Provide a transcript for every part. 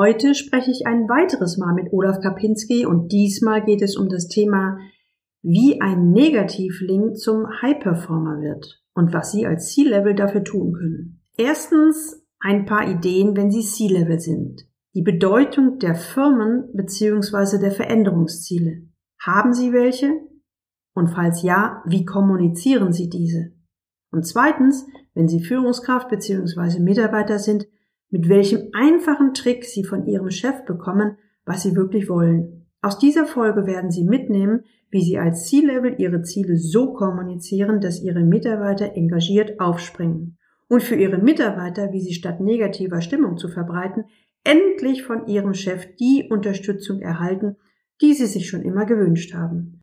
Heute spreche ich ein weiteres Mal mit Olaf Kapinski und diesmal geht es um das Thema, wie ein Negativling zum High-Performer wird und was Sie als C-Level dafür tun können. Erstens ein paar Ideen, wenn Sie C-Level sind. Die Bedeutung der Firmen bzw. der Veränderungsziele. Haben Sie welche? Und falls ja, wie kommunizieren Sie diese? Und zweitens, wenn Sie Führungskraft bzw. Mitarbeiter sind, mit welchem einfachen Trick Sie von Ihrem Chef bekommen, was Sie wirklich wollen. Aus dieser Folge werden Sie mitnehmen, wie Sie als C-Level Ihre Ziele so kommunizieren, dass Ihre Mitarbeiter engagiert aufspringen. Und für Ihre Mitarbeiter, wie Sie statt negativer Stimmung zu verbreiten, endlich von Ihrem Chef die Unterstützung erhalten, die Sie sich schon immer gewünscht haben.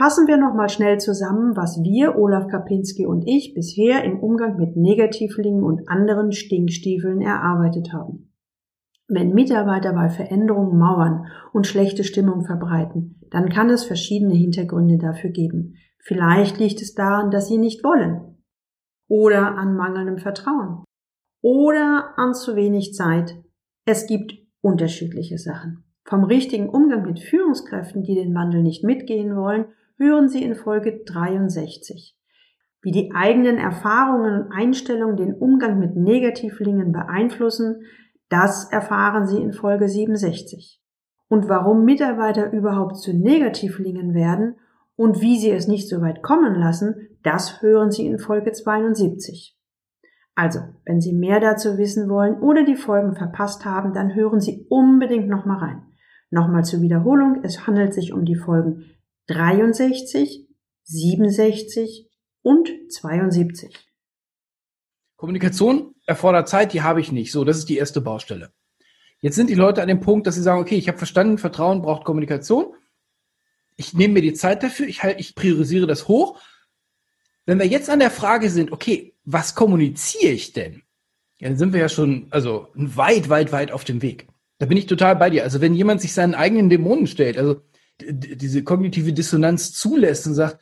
Fassen wir nochmal schnell zusammen, was wir, Olaf Kapinski und ich, bisher im Umgang mit Negativlingen und anderen Stinkstiefeln erarbeitet haben. Wenn Mitarbeiter bei Veränderungen mauern und schlechte Stimmung verbreiten, dann kann es verschiedene Hintergründe dafür geben. Vielleicht liegt es daran, dass sie nicht wollen. Oder an mangelndem Vertrauen. Oder an zu wenig Zeit. Es gibt unterschiedliche Sachen. Vom richtigen Umgang mit Führungskräften, die den Wandel nicht mitgehen wollen, hören Sie in Folge 63. Wie die eigenen Erfahrungen und Einstellungen den Umgang mit Negativlingen beeinflussen, das erfahren Sie in Folge 67. Und warum Mitarbeiter überhaupt zu Negativlingen werden und wie sie es nicht so weit kommen lassen, das hören Sie in Folge 72. Also, wenn Sie mehr dazu wissen wollen oder die Folgen verpasst haben, dann hören Sie unbedingt nochmal rein. Nochmal zur Wiederholung, es handelt sich um die Folgen 63, 67 und 72. Kommunikation erfordert Zeit, die habe ich nicht. So, das ist die erste Baustelle. Jetzt sind die Leute an dem Punkt, dass sie sagen, okay, ich habe verstanden, Vertrauen braucht Kommunikation. Ich nehme mir die Zeit dafür, ich, halt, ich priorisiere das hoch. Wenn wir jetzt an der Frage sind, okay, was kommuniziere ich denn? Ja, dann sind wir ja schon, also weit, weit, weit auf dem Weg. Da bin ich total bei dir. Also wenn jemand sich seinen eigenen Dämonen stellt, also diese kognitive Dissonanz zulässt und sagt,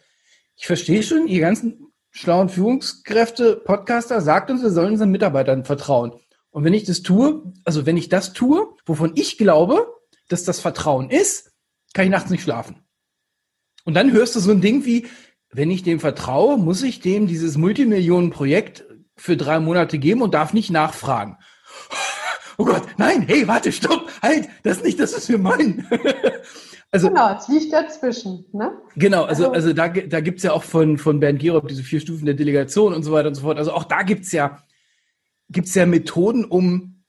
ich verstehe schon, ihr ganzen schlauen Führungskräfte, Podcaster, sagt uns, wir sollen unseren Mitarbeitern vertrauen. Und wenn ich das tue, also wenn ich das tue, wovon ich glaube, dass das Vertrauen ist, kann ich nachts nicht schlafen. Und dann hörst du so ein Ding wie, wenn ich dem vertraue, muss ich dem dieses Multimillionenprojekt für drei Monate geben und darf nicht nachfragen. Oh Gott, nein, hey, warte, stopp, halt, das ist nicht das, was wir meinen. Also, genau, es liegt dazwischen. Ne? Genau, also, also, also da, da gibt's ja auch von, von Bernd Gerob diese vier Stufen der Delegation und so weiter und so fort. Also auch da gibt's ja, gibt's ja Methoden, um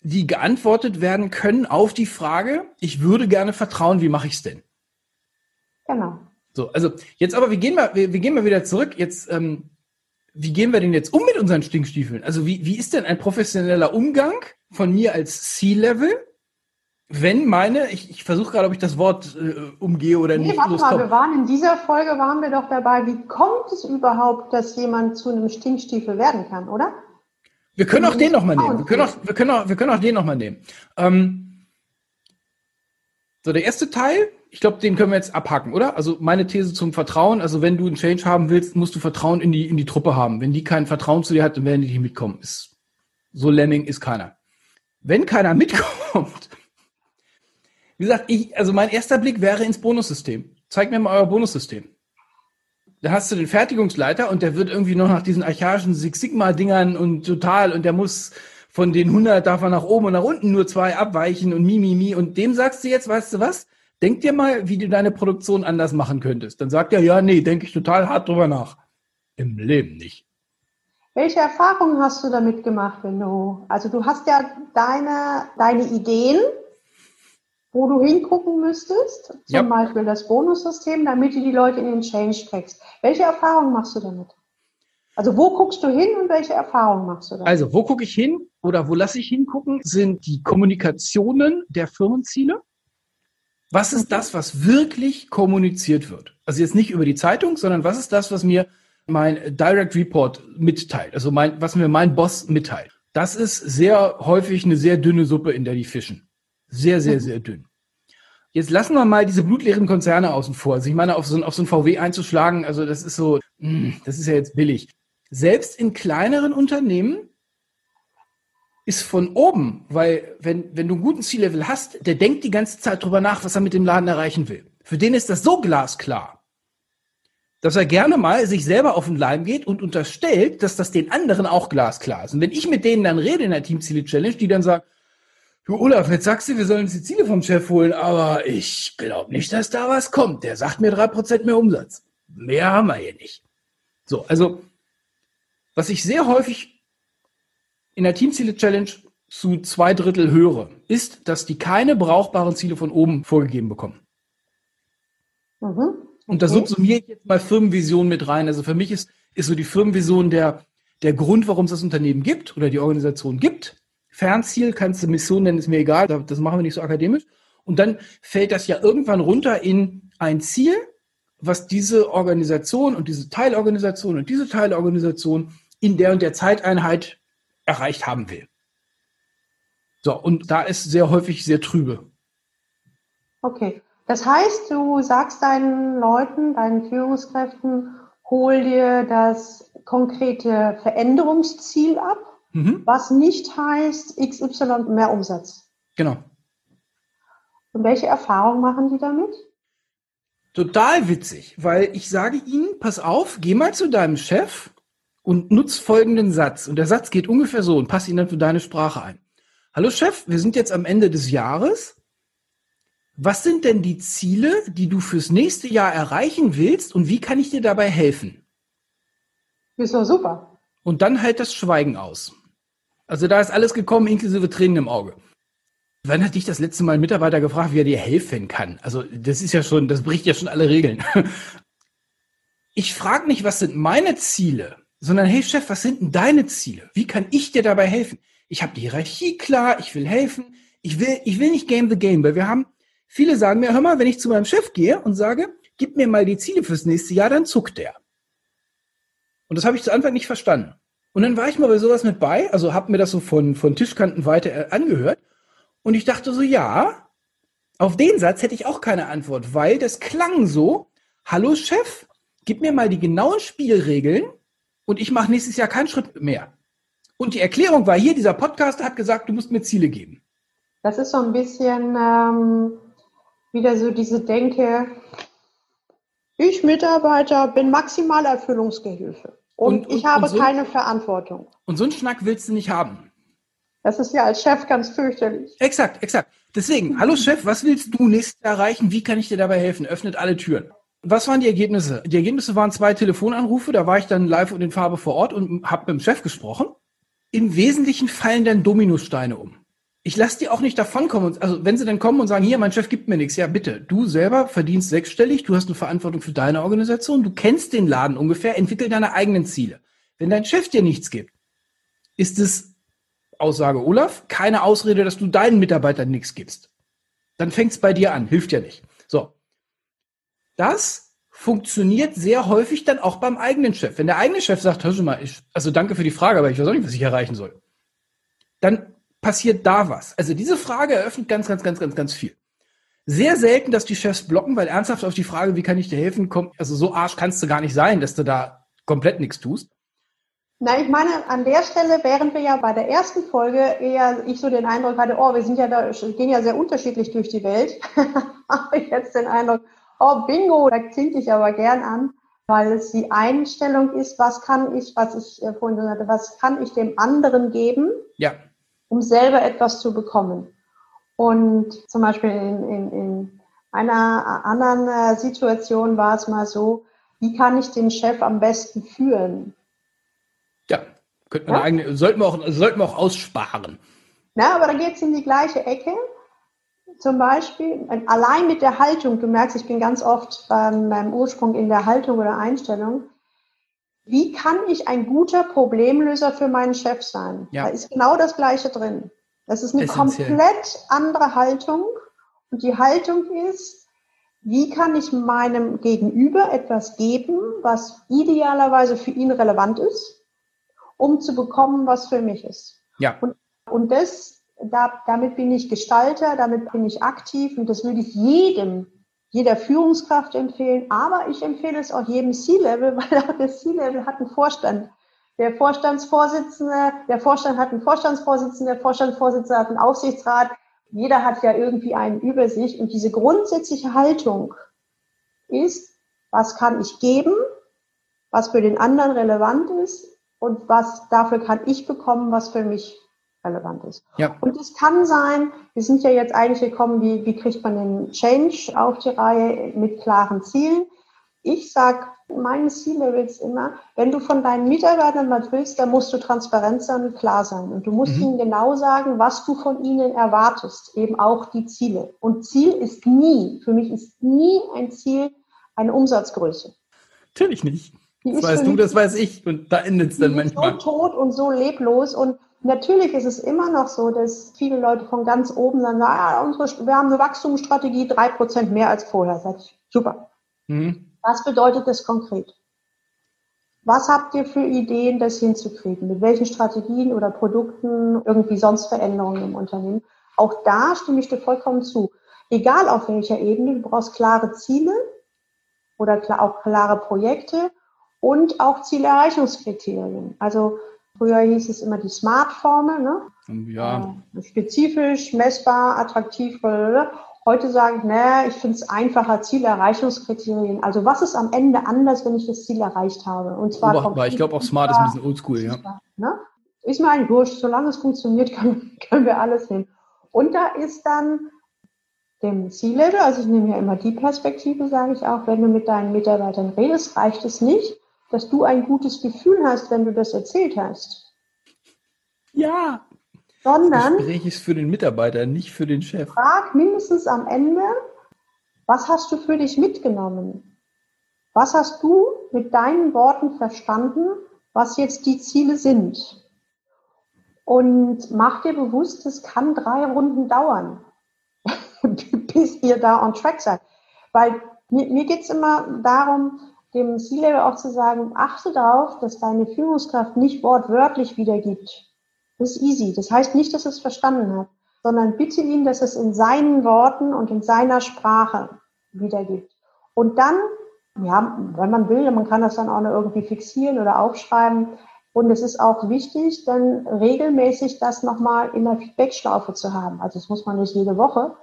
die geantwortet werden können auf die Frage, ich würde gerne vertrauen, wie mache ich's denn? Genau. So, also jetzt aber, wir gehen mal, wir, wir gehen mal wieder zurück. Jetzt, ähm, wie gehen wir denn jetzt um mit unseren Stinkstiefeln? Also wie, wie ist denn ein professioneller Umgang von mir als C-Level wenn meine, ich, ich versuche gerade, ob ich das Wort äh, umgehe oder nee, nicht. Warte mal, wir waren in dieser Folge waren wir doch dabei, wie kommt es überhaupt, dass jemand zu einem Stinkstiefel werden kann, oder? Wir können auch den nochmal nehmen. Wir können auch, wir können auch, wir können auch den nochmal nehmen. Ähm, so, der erste Teil, ich glaube, den können wir jetzt abhaken, oder? Also meine These zum Vertrauen, also wenn du einen Change haben willst, musst du Vertrauen in die, in die Truppe haben. Wenn die kein Vertrauen zu dir hat, dann werden die nicht mitkommen. Ist, so Lemming ist keiner. Wenn keiner mitkommt, wie gesagt, ich, also mein erster Blick wäre ins Bonussystem. Zeigt mir mal euer Bonussystem. Da hast du den Fertigungsleiter und der wird irgendwie noch nach diesen archaischen Six Sigma Dingern und total und der muss von den 100 darf er nach oben und nach unten nur zwei abweichen und mi, mi, mi. Und dem sagst du jetzt, weißt du was? Denk dir mal, wie du deine Produktion anders machen könntest. Dann sagt er, ja, nee, denke ich total hart drüber nach. Im Leben nicht. Welche Erfahrungen hast du damit gemacht, wenn du, also du hast ja deine, deine Ideen, wo du hingucken müsstest, zum ja. Beispiel das Bonussystem, damit du die Leute in den Change kriegst. Welche Erfahrungen machst du damit? Also wo guckst du hin und welche Erfahrungen machst du da? Also, wo gucke ich hin oder wo lasse ich hingucken, sind die Kommunikationen der Firmenziele. Was ist das, was wirklich kommuniziert wird? Also jetzt nicht über die Zeitung, sondern was ist das, was mir mein Direct Report mitteilt? Also mein, was mir mein Boss mitteilt. Das ist sehr häufig eine sehr dünne Suppe, in der die fischen. Sehr, sehr, sehr dünn. Jetzt lassen wir mal diese blutleeren Konzerne außen vor. Also ich meine, auf so, ein, auf so ein VW einzuschlagen, also das ist so, mh, das ist ja jetzt billig. Selbst in kleineren Unternehmen ist von oben, weil wenn, wenn du einen guten Ziellevel hast, der denkt die ganze Zeit drüber nach, was er mit dem Laden erreichen will. Für den ist das so glasklar, dass er gerne mal sich selber auf den Leim geht und unterstellt, dass das den anderen auch glasklar ist. Und wenn ich mit denen dann rede in der Teamziele-Challenge, die dann sagen, du Olaf, jetzt sagst du, wir sollen uns die Ziele vom Chef holen, aber ich glaube nicht, dass da was kommt. Der sagt mir drei Prozent mehr Umsatz. Mehr haben wir hier nicht. So, also, was ich sehr häufig in der Teamziele-Challenge zu zwei Drittel höre, ist, dass die keine brauchbaren Ziele von oben vorgegeben bekommen. Mhm. Okay. Und da subsumiere ich jetzt mal Firmenvision mit rein. Also für mich ist, ist so die Firmenvision der, der Grund, warum es das Unternehmen gibt oder die Organisation gibt. Fernziel kannst du Mission nennen, ist mir egal, das machen wir nicht so akademisch. Und dann fällt das ja irgendwann runter in ein Ziel, was diese Organisation und diese Teilorganisation und diese Teilorganisation in der und der Zeiteinheit erreicht haben will. So, und da ist sehr häufig sehr trübe. Okay. Das heißt, du sagst deinen Leuten, deinen Führungskräften, hol dir das konkrete Veränderungsziel ab, mhm. was nicht heißt XY mehr Umsatz. Genau. Und welche Erfahrungen machen die damit? Total witzig, weil ich sage ihnen, pass auf, geh mal zu deinem Chef und nutz folgenden Satz. Und der Satz geht ungefähr so und pass ihn dann für deine Sprache ein. Hallo Chef, wir sind jetzt am Ende des Jahres. Was sind denn die Ziele, die du fürs nächste Jahr erreichen willst und wie kann ich dir dabei helfen? Ist doch super. Und dann halt das Schweigen aus. Also da ist alles gekommen, inklusive Tränen im Auge. Wann hat dich das letzte Mal ein Mitarbeiter gefragt, wie er dir helfen kann? Also das ist ja schon, das bricht ja schon alle Regeln. Ich frage nicht, was sind meine Ziele, sondern hey Chef, was sind denn deine Ziele? Wie kann ich dir dabei helfen? Ich habe die Hierarchie klar, ich will helfen, ich will, ich will nicht game the game, weil wir haben, viele sagen mir, hör mal, wenn ich zu meinem Chef gehe und sage, gib mir mal die Ziele fürs nächste Jahr, dann zuckt der. Und das habe ich zu Anfang nicht verstanden. Und dann war ich mal bei sowas mit bei, also habe mir das so von, von Tischkanten weiter äh, angehört. Und ich dachte so, ja, auf den Satz hätte ich auch keine Antwort, weil das klang so, hallo Chef, gib mir mal die genauen Spielregeln, und ich mache nächstes Jahr keinen Schritt mehr. Und die Erklärung war hier, dieser Podcast hat gesagt, du musst mir Ziele geben. Das ist so ein bisschen ähm, wieder so diese Denke, ich Mitarbeiter bin maximal Erfüllungsgehilfe und, und ich und, habe und so, keine Verantwortung. Und so einen Schnack willst du nicht haben. Das ist ja als Chef ganz fürchterlich. Exakt, exakt. Deswegen, hallo Chef, was willst du nächstes Jahr erreichen? Wie kann ich dir dabei helfen? Öffnet alle Türen. Was waren die Ergebnisse? Die Ergebnisse waren zwei Telefonanrufe, da war ich dann live und in Farbe vor Ort und habe mit dem Chef gesprochen. Im Wesentlichen fallen dann Dominosteine um. Ich lasse die auch nicht davonkommen. Also wenn sie dann kommen und sagen, hier, mein Chef gibt mir nichts, ja bitte, du selber verdienst sechsstellig, du hast eine Verantwortung für deine Organisation, du kennst den Laden ungefähr, entwickel deine eigenen Ziele. Wenn dein Chef dir nichts gibt, ist es, Aussage Olaf, keine Ausrede, dass du deinen Mitarbeitern nichts gibst. Dann fängt's bei dir an, hilft ja nicht. So, das funktioniert sehr häufig dann auch beim eigenen Chef. Wenn der eigene Chef sagt, hör schon mal, ich, also danke für die Frage, aber ich weiß auch nicht, was ich erreichen soll. Dann passiert da was. Also diese Frage eröffnet ganz, ganz, ganz, ganz, ganz viel. Sehr selten, dass die Chefs blocken, weil ernsthaft auf die Frage, wie kann ich dir helfen, kommt, also so arsch kannst du gar nicht sein, dass du da komplett nichts tust. Na, ich meine, an der Stelle, während wir ja bei der ersten Folge eher ich so den Eindruck hatte, oh, wir sind ja da, gehen ja sehr unterschiedlich durch die Welt, habe ich jetzt den Eindruck, oh Bingo, da klinge ich aber gern an, weil es die Einstellung ist, was kann ich, was ich äh, vorhin gesagt hatte, was kann ich dem anderen geben, ja. Um selber etwas zu bekommen. Und zum Beispiel in, in, in einer anderen äh, Situation war es mal so, wie kann ich den Chef am besten führen? Ja, könnte man ja? eigentlich, sollten wir auch, sollten wir auch aussparen. Na, aber da geht es in die gleiche Ecke zum Beispiel, allein mit der Haltung, du merkst, ich bin ganz oft beim, beim Ursprung in der Haltung oder Einstellung. Wie kann ich ein guter Problemlöser für meinen Chef sein? Ja. Da ist genau das Gleiche drin. Das ist eine Essentiell. komplett andere Haltung. Und die Haltung ist, wie kann ich meinem Gegenüber etwas geben, was idealerweise für ihn relevant ist, um zu bekommen, was für mich ist. Ja. Und, und das, da, damit bin ich Gestalter, damit bin ich aktiv und das würde ich jedem jeder Führungskraft empfehlen, aber ich empfehle es auch jedem C-Level, weil auch der C-Level hat einen Vorstand. Der Vorstandsvorsitzende, der Vorstand hat einen Vorstandsvorsitzenden, der Vorstandsvorsitzende hat einen Aufsichtsrat. Jeder hat ja irgendwie einen Übersicht und diese grundsätzliche Haltung ist, was kann ich geben, was für den anderen relevant ist und was dafür kann ich bekommen, was für mich relevant ist. Ja. Und es kann sein, wir sind ja jetzt eigentlich gekommen, wie, wie kriegt man den Change auf die Reihe mit klaren Zielen. Ich sage meinen C-Levels immer, wenn du von deinen Mitarbeitern was willst, dann musst du transparent sein und klar sein. Und du musst mhm. ihnen genau sagen, was du von ihnen erwartest, eben auch die Ziele. Und Ziel ist nie, für mich ist nie ein Ziel eine Umsatzgröße. Natürlich nicht. Das weißt du, das weiß ich. Und da endet es dann manchmal. So tot und so leblos. Und Natürlich ist es immer noch so, dass viele Leute von ganz oben sagen, naja, unsere, wir haben eine Wachstumsstrategie, drei Prozent mehr als vorher. Sag ich, super. Mhm. Was bedeutet das konkret? Was habt ihr für Ideen, das hinzukriegen? Mit welchen Strategien oder Produkten irgendwie sonst Veränderungen im Unternehmen? Auch da stimme ich dir vollkommen zu. Egal auf welcher Ebene, du brauchst klare Ziele oder auch klare Projekte und auch Zielerreichungskriterien. Also Früher hieß es immer die Smart-Formel, ne? Ja. Äh, spezifisch, messbar, attraktiv. Blablabla. Heute sage ich, naja, ich finde es einfacher, Zielerreichungskriterien. Also was ist am Ende anders, wenn ich das Ziel erreicht habe? Und zwar Obachtbar. Ich glaube auch Smart ist ein bisschen oldschool, ja. Ne? Ist mir eigentlich wurscht, solange es funktioniert, können, können wir alles nehmen. Und da ist dann dem C-Level, also ich nehme ja immer die Perspektive, sage ich auch, wenn du mit deinen Mitarbeitern redest, reicht es nicht, dass du ein gutes Gefühl hast, wenn du das erzählt hast. Ja. Sondern. Das Gespräch ist für den Mitarbeiter, nicht für den Chef. Frag mindestens am Ende, was hast du für dich mitgenommen? Was hast du mit deinen Worten verstanden, was jetzt die Ziele sind? Und mach dir bewusst, es kann drei Runden dauern, bis ihr da on track seid. Weil mir, mir geht es immer darum, dem C-Level auch zu sagen, achte darauf, dass deine Führungskraft nicht wortwörtlich wiedergibt. Das ist easy. Das heißt nicht, dass es verstanden hat, sondern bitte ihn, dass es in seinen Worten und in seiner Sprache wiedergibt. Und dann, ja, wenn man will, man kann das dann auch noch irgendwie fixieren oder aufschreiben. Und es ist auch wichtig, dann regelmäßig das nochmal in der Feedbackschlaufe zu haben. Also das muss man nicht jede Woche,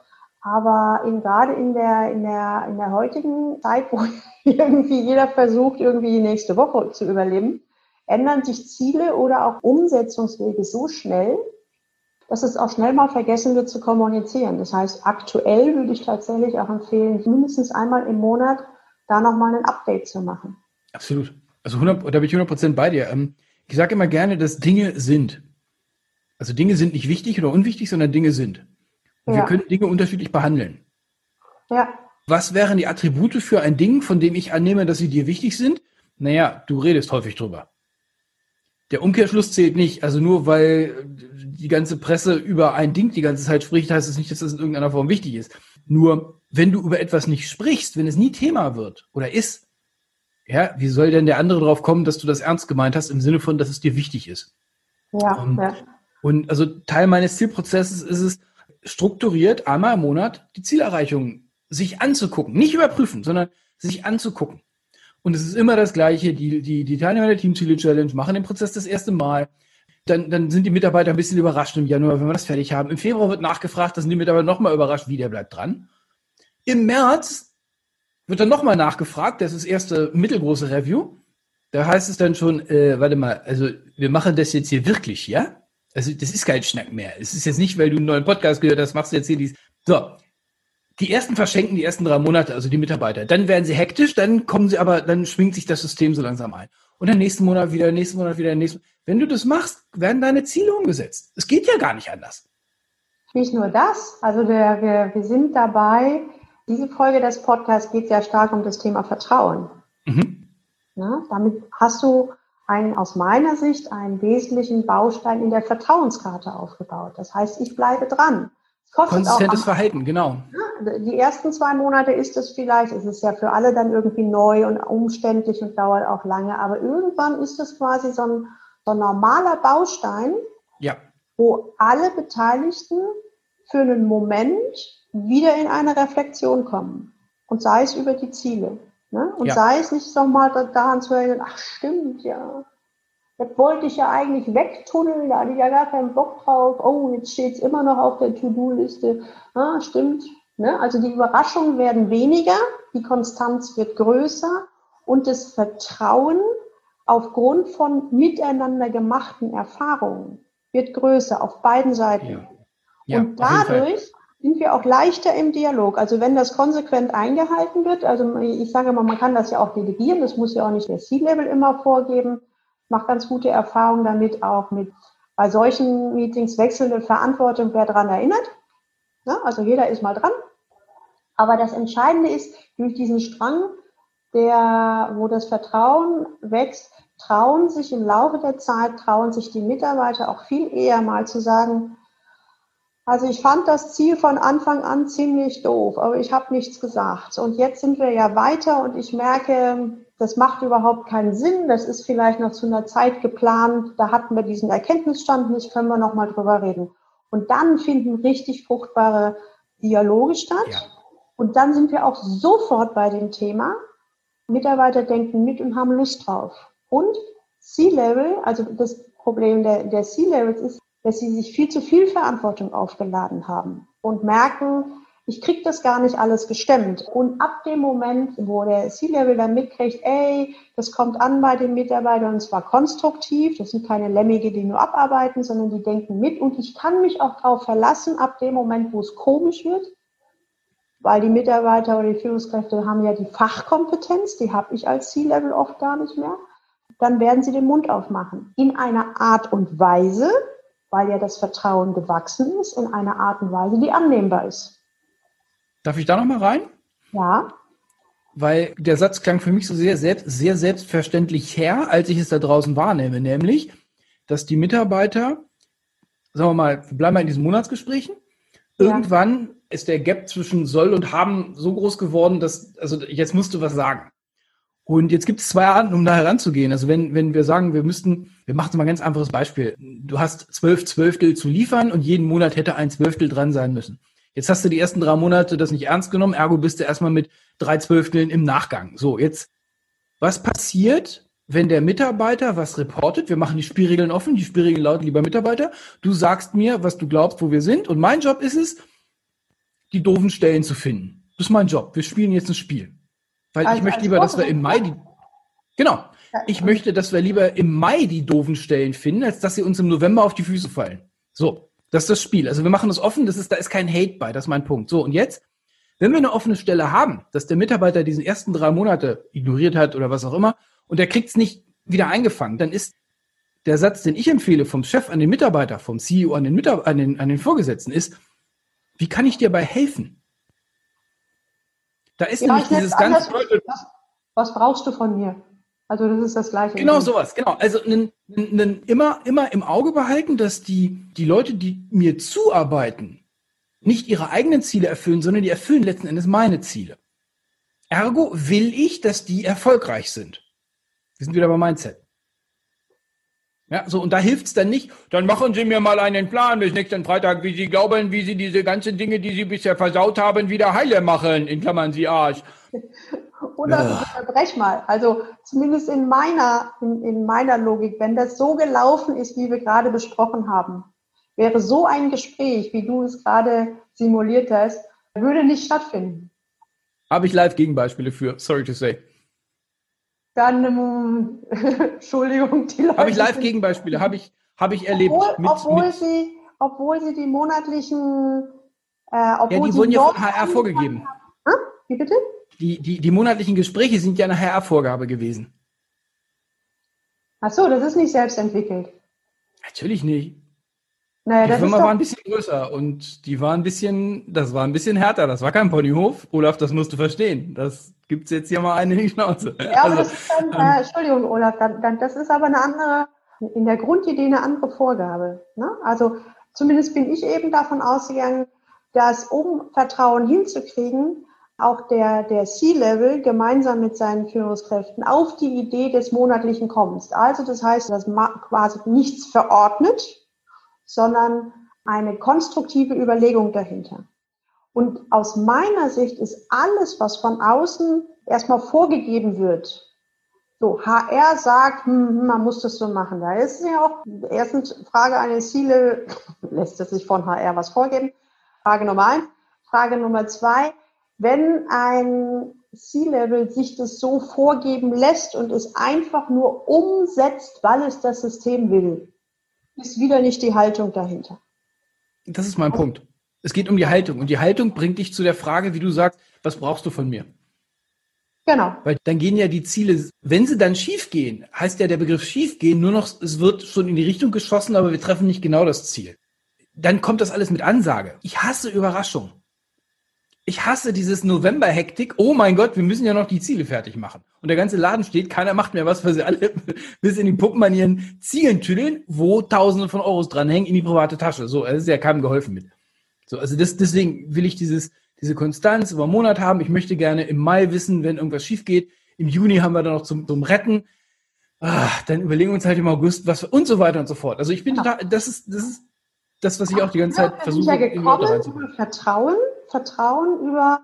aber in, gerade in der, in, der, in der heutigen Zeit, wo irgendwie jeder versucht, irgendwie die nächste Woche zu überleben, ändern sich Ziele oder auch Umsetzungswege so schnell, dass es auch schnell mal vergessen wird zu kommunizieren. Das heißt, aktuell würde ich tatsächlich auch empfehlen, mindestens einmal im Monat da nochmal ein Update zu machen. Absolut. Also 100, da bin ich 100 Prozent bei dir. Ähm, ich sage immer gerne, dass Dinge sind. Also Dinge sind nicht wichtig oder unwichtig, sondern Dinge sind. Ja. wir können Dinge unterschiedlich behandeln. Ja. Was wären die Attribute für ein Ding, von dem ich annehme, dass sie dir wichtig sind? Naja, du redest häufig drüber. Der Umkehrschluss zählt nicht. Also nur weil die ganze Presse über ein Ding die ganze Zeit spricht, heißt es das nicht, dass das in irgendeiner Form wichtig ist. Nur wenn du über etwas nicht sprichst, wenn es nie Thema wird oder ist, ja, wie soll denn der andere darauf kommen, dass du das ernst gemeint hast im Sinne von, dass es dir wichtig ist? Ja. Um, ja. Und also Teil meines Zielprozesses ist es, strukturiert einmal im Monat die Zielerreichung sich anzugucken. Nicht überprüfen, sondern sich anzugucken. Und es ist immer das Gleiche. Die, die, die Teilnehmer der Teamziele-Challenge machen den Prozess das erste Mal. Dann, dann sind die Mitarbeiter ein bisschen überrascht im Januar, wenn wir das fertig haben. Im Februar wird nachgefragt, dann sind die Mitarbeiter nochmal überrascht, wie der bleibt dran. Im März wird dann nochmal nachgefragt, das ist das erste mittelgroße Review. Da heißt es dann schon, äh, warte mal, also wir machen das jetzt hier wirklich, ja? Also das ist kein Schnack mehr. Es ist jetzt nicht, weil du einen neuen Podcast gehört hast, machst du jetzt hier dies. So, die ersten verschenken die ersten drei Monate, also die Mitarbeiter. Dann werden sie hektisch, dann kommen sie aber, dann schwingt sich das System so langsam ein. Und dann nächsten Monat wieder, nächsten Monat wieder, nächsten. Wenn du das machst, werden deine Ziele umgesetzt. Es geht ja gar nicht anders. Nicht nur das. Also der, wir, wir sind dabei. Diese Folge des Podcasts geht sehr stark um das Thema Vertrauen. Mhm. Ne? Damit hast du einen, aus meiner Sicht einen wesentlichen Baustein in der Vertrauenskarte aufgebaut. Das heißt, ich bleibe dran. Konsistentes Verhalten, genau. Die ersten zwei Monate ist es vielleicht, es ist ja für alle dann irgendwie neu und umständlich und dauert auch lange, aber irgendwann ist es quasi so ein, so ein normaler Baustein, ja. wo alle Beteiligten für einen Moment wieder in eine Reflexion kommen. Und sei es über die Ziele. Ne? Und ja. sei es nicht nochmal daran zu erinnern, ach stimmt, ja. Das wollte ich ja eigentlich wegtunneln, da hatte ich ja gar keinen Bock drauf. Oh, jetzt steht es immer noch auf der To-Do-Liste. Ah, stimmt. Ne? Also die Überraschungen werden weniger, die Konstanz wird größer und das Vertrauen aufgrund von miteinander gemachten Erfahrungen wird größer auf beiden Seiten. Ja. Ja, und dadurch sind wir auch leichter im Dialog. Also wenn das konsequent eingehalten wird, also ich sage mal, man kann das ja auch delegieren, das muss ja auch nicht der C-Level immer vorgeben. Ich mache ganz gute Erfahrungen damit, auch mit bei solchen Meetings wechselnde Verantwortung, wer daran erinnert. Ja, also jeder ist mal dran. Aber das Entscheidende ist, durch diesen Strang, der, wo das Vertrauen wächst, trauen sich im Laufe der Zeit, trauen sich die Mitarbeiter auch viel eher mal zu sagen, also ich fand das Ziel von Anfang an ziemlich doof, aber ich habe nichts gesagt. Und jetzt sind wir ja weiter und ich merke, das macht überhaupt keinen Sinn. Das ist vielleicht noch zu einer Zeit geplant. Da hatten wir diesen Erkenntnisstand nicht, können wir noch mal drüber reden. Und dann finden richtig fruchtbare Dialoge statt. Ja. Und dann sind wir auch sofort bei dem Thema. Mitarbeiter denken mit und haben Lust drauf. Und C-Level, also das Problem der, der C-Levels ist, dass sie sich viel zu viel Verantwortung aufgeladen haben und merken, ich krieg das gar nicht alles gestemmt. Und ab dem Moment, wo der C-Level dann mitkriegt, ey, das kommt an bei den Mitarbeitern und zwar konstruktiv, das sind keine Lemmige, die nur abarbeiten, sondern die denken mit und ich kann mich auch darauf verlassen, ab dem Moment, wo es komisch wird, weil die Mitarbeiter oder die Führungskräfte haben ja die Fachkompetenz, die habe ich als C-Level oft gar nicht mehr, dann werden sie den Mund aufmachen. In einer Art und Weise, weil ja das Vertrauen gewachsen ist in einer Art und Weise, die annehmbar ist. Darf ich da noch mal rein? Ja. Weil der Satz klang für mich so sehr, selbst, sehr selbstverständlich her, als ich es da draußen wahrnehme, nämlich, dass die Mitarbeiter, sagen wir mal, wir bleiben mal in diesen Monatsgesprächen, ja. irgendwann ist der Gap zwischen soll und haben so groß geworden, dass, also jetzt musst du was sagen. Und jetzt gibt es zwei Arten, um da heranzugehen. Also wenn, wenn wir sagen, wir müssten, wir machen mal ein ganz einfaches Beispiel. Du hast zwölf Zwölftel zu liefern und jeden Monat hätte ein Zwölftel dran sein müssen. Jetzt hast du die ersten drei Monate das nicht ernst genommen, ergo bist du erstmal mit drei Zwölfteln im Nachgang. So, jetzt, was passiert, wenn der Mitarbeiter was reportet? Wir machen die Spielregeln offen, die Spielregeln lauten, lieber Mitarbeiter, du sagst mir, was du glaubst, wo wir sind und mein Job ist es, die doofen Stellen zu finden. Das ist mein Job. Wir spielen jetzt ein Spiel. Weil also, ich möchte lieber, dass wir im Mai die, genau, ich möchte, dass wir lieber im Mai die doofen Stellen finden, als dass sie uns im November auf die Füße fallen. So, das ist das Spiel. Also wir machen das offen, das ist, da ist kein Hate bei, das ist mein Punkt. So, und jetzt, wenn wir eine offene Stelle haben, dass der Mitarbeiter diesen ersten drei Monate ignoriert hat oder was auch immer, und der kriegt es nicht wieder eingefangen, dann ist der Satz, den ich empfehle vom Chef an den Mitarbeiter, vom CEO an den, Mitab an den, an den Vorgesetzten, ist, wie kann ich dir bei helfen? Da ist ja, nämlich dieses ganz. Was, was brauchst du von mir? Also das ist das Gleiche. Genau sowas, genau. Also immer, immer im Auge behalten, dass die, die Leute, die mir zuarbeiten, nicht ihre eigenen Ziele erfüllen, sondern die erfüllen letzten Endes meine Ziele. Ergo will ich, dass die erfolgreich sind. Wir sind wieder bei Mindset. Ja, so, und da hilft's dann nicht. Dann machen Sie mir mal einen Plan bis nächsten Freitag, wie Sie glauben, wie Sie diese ganzen Dinge, die Sie bisher versaut haben, wieder heile machen, in Klammern Sie Arsch. Oder ja. unterbrech mal. Also zumindest in meiner, in, in meiner Logik, wenn das so gelaufen ist, wie wir gerade besprochen haben, wäre so ein Gespräch, wie du es gerade simuliert hast, würde nicht stattfinden. Habe ich live Gegenbeispiele für, sorry to say. Dann, ähm, Entschuldigung, die Leute. Habe ich live Gegenbeispiele, habe ich, habe ich erlebt. Obwohl, mit, obwohl mit, sie, obwohl sie die monatlichen, äh, obwohl ja, die wurden ja von HR vorgegeben. Hm? Wie bitte? Die, die, die monatlichen Gespräche sind ja eine HR-Vorgabe gewesen. Ach so, das ist nicht selbst entwickelt. Natürlich nicht. Naja, die Firma war ein bisschen größer und die war ein bisschen, das war ein bisschen härter. Das war kein Ponyhof. Olaf, das musst du verstehen. Das gibt's jetzt hier mal eine in die Schnauze. Ja, aber also, das ist dann, ähm, äh, Entschuldigung, Olaf, dann, dann, das ist aber eine andere, in der Grundidee eine andere Vorgabe. Ne? Also zumindest bin ich eben davon ausgegangen, dass um Vertrauen hinzukriegen, auch der, der C-Level gemeinsam mit seinen Führungskräften auf die Idee des monatlichen kommst. Also das heißt, dass quasi nichts verordnet, sondern eine konstruktive Überlegung dahinter. Und aus meiner Sicht ist alles, was von außen erstmal vorgegeben wird, so, HR sagt, hm, hm, man muss das so machen. Da ist ja auch erstens Frage eines Ziele, lässt es sich von HR was vorgeben? Frage Nummer eins. Frage Nummer zwei, wenn ein C-Level sich das so vorgeben lässt und es einfach nur umsetzt, weil es das System will, ist wieder nicht die Haltung dahinter. Das ist mein also, Punkt. Es geht um die Haltung. Und die Haltung bringt dich zu der Frage, wie du sagst, was brauchst du von mir? Genau. Weil dann gehen ja die Ziele, wenn sie dann schief gehen, heißt ja der Begriff schief gehen nur noch, es wird schon in die Richtung geschossen, aber wir treffen nicht genau das Ziel. Dann kommt das alles mit Ansage. Ich hasse Überraschung. Ich hasse dieses November-Hektik. Oh mein Gott, wir müssen ja noch die Ziele fertig machen. Und der ganze Laden steht, keiner macht mehr was, weil sie alle bis in die Puppen an ihren Zielen tüdeln, wo Tausende von Euros dranhängen in die private Tasche. So, es ist ja keinem geholfen mit. So, also das, deswegen will ich dieses, diese Konstanz über einen Monat haben. Ich möchte gerne im Mai wissen, wenn irgendwas schief geht. Im Juni haben wir dann noch zum, zum Retten. Ah, dann überlegen wir uns halt im August was und so weiter und so fort. Also ich bin total, das ist, das ist das, was ich auch die ganze Zeit versuche. Ja gekommen, Vertrauen, Vertrauen über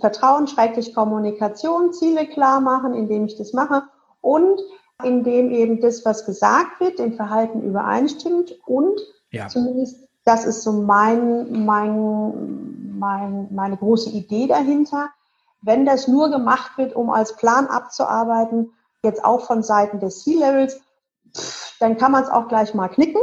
Vertrauen, schrecklich Kommunikation, Ziele klar machen, indem ich das mache und indem eben das, was gesagt wird, dem Verhalten übereinstimmt und ja. zumindest das ist so mein, mein, mein, meine große Idee dahinter. Wenn das nur gemacht wird, um als Plan abzuarbeiten, jetzt auch von Seiten des C-Levels, dann kann man es auch gleich mal knicken,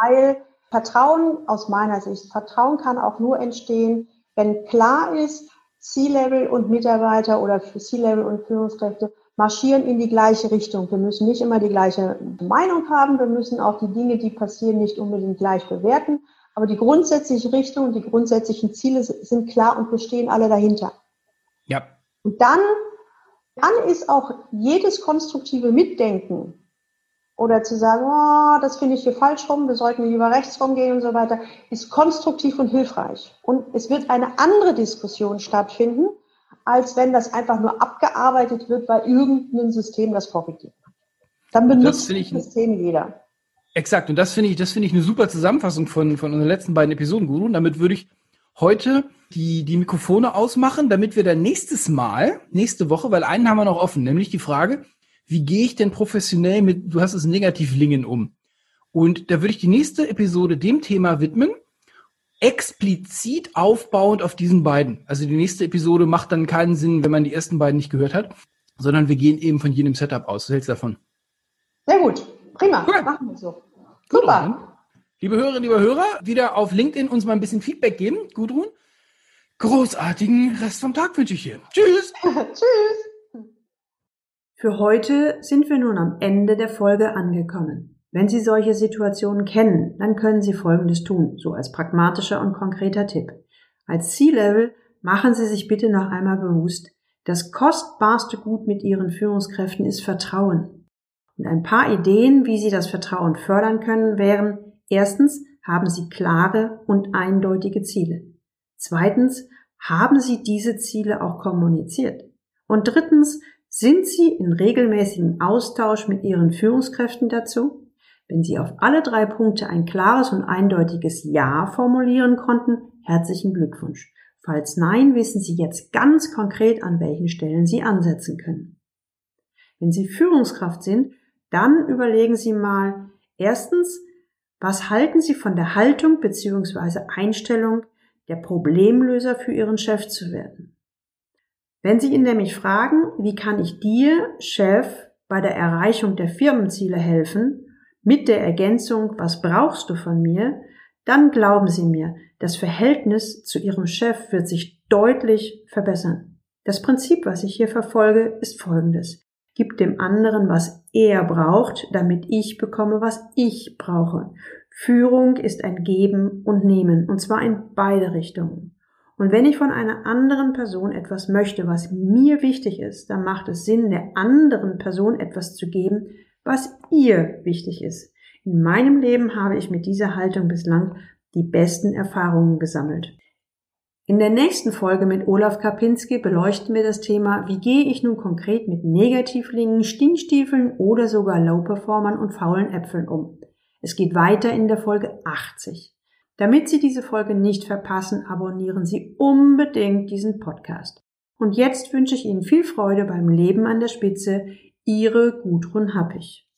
weil Vertrauen aus meiner Sicht, Vertrauen kann auch nur entstehen, wenn klar ist, C-Level und Mitarbeiter oder C-Level und Führungskräfte marschieren in die gleiche Richtung. Wir müssen nicht immer die gleiche Meinung haben. Wir müssen auch die Dinge, die passieren, nicht unbedingt gleich bewerten. Aber die grundsätzliche Richtung und die grundsätzlichen Ziele sind klar und wir stehen alle dahinter. Ja. Und dann, dann ist auch jedes konstruktive Mitdenken oder zu sagen, oh, das finde ich hier falsch rum, wir sollten lieber rechts rumgehen und so weiter, ist konstruktiv und hilfreich. Und es wird eine andere Diskussion stattfinden, als wenn das einfach nur abgearbeitet wird, weil irgendein System das vorgegeben hat. Dann benutzt das, das System jeder. Exakt. Und das finde ich, das finde ich eine super Zusammenfassung von, von unseren letzten beiden Episoden, Guru. Und damit würde ich heute die, die Mikrofone ausmachen, damit wir dann nächstes Mal, nächste Woche, weil einen haben wir noch offen, nämlich die Frage, wie gehe ich denn professionell mit, du hast es Negativlingen um? Und da würde ich die nächste Episode dem Thema widmen, explizit aufbauend auf diesen beiden. Also die nächste Episode macht dann keinen Sinn, wenn man die ersten beiden nicht gehört hat, sondern wir gehen eben von jedem Setup aus. Was hältst du davon? Sehr gut. Prima. Cool. Machen wir so. Super. Gudrun. Liebe Hörerinnen, liebe Hörer, wieder auf LinkedIn uns mal ein bisschen Feedback geben. Gudrun, großartigen Rest vom Tag wünsche ich dir. Tschüss. Tschüss. Für heute sind wir nun am Ende der Folge angekommen. Wenn Sie solche Situationen kennen, dann können Sie Folgendes tun, so als pragmatischer und konkreter Tipp. Als C-Level machen Sie sich bitte noch einmal bewusst, das kostbarste Gut mit Ihren Führungskräften ist Vertrauen. Und ein paar Ideen, wie Sie das Vertrauen fördern können, wären erstens, haben Sie klare und eindeutige Ziele. Zweitens, haben Sie diese Ziele auch kommuniziert? Und drittens, sind Sie in regelmäßigem Austausch mit Ihren Führungskräften dazu? Wenn Sie auf alle drei Punkte ein klares und eindeutiges Ja formulieren konnten, herzlichen Glückwunsch. Falls nein, wissen Sie jetzt ganz konkret, an welchen Stellen Sie ansetzen können. Wenn Sie Führungskraft sind, dann überlegen Sie mal, erstens, was halten Sie von der Haltung bzw. Einstellung, der Problemlöser für Ihren Chef zu werden? Wenn Sie ihn nämlich fragen, wie kann ich dir, Chef, bei der Erreichung der Firmenziele helfen, mit der Ergänzung, was brauchst du von mir, dann glauben Sie mir, das Verhältnis zu Ihrem Chef wird sich deutlich verbessern. Das Prinzip, was ich hier verfolge, ist folgendes. Gib dem anderen, was er braucht, damit ich bekomme, was ich brauche. Führung ist ein Geben und Nehmen, und zwar in beide Richtungen. Und wenn ich von einer anderen Person etwas möchte, was mir wichtig ist, dann macht es Sinn, der anderen Person etwas zu geben, was ihr wichtig ist. In meinem Leben habe ich mit dieser Haltung bislang die besten Erfahrungen gesammelt. In der nächsten Folge mit Olaf Kapinski beleuchten wir das Thema, wie gehe ich nun konkret mit Negativlingen, Stinkstiefeln oder sogar Low-Performern und faulen Äpfeln um. Es geht weiter in der Folge 80. Damit Sie diese Folge nicht verpassen, abonnieren Sie unbedingt diesen Podcast. Und jetzt wünsche ich Ihnen viel Freude beim Leben an der Spitze. Ihre Gudrun Happig.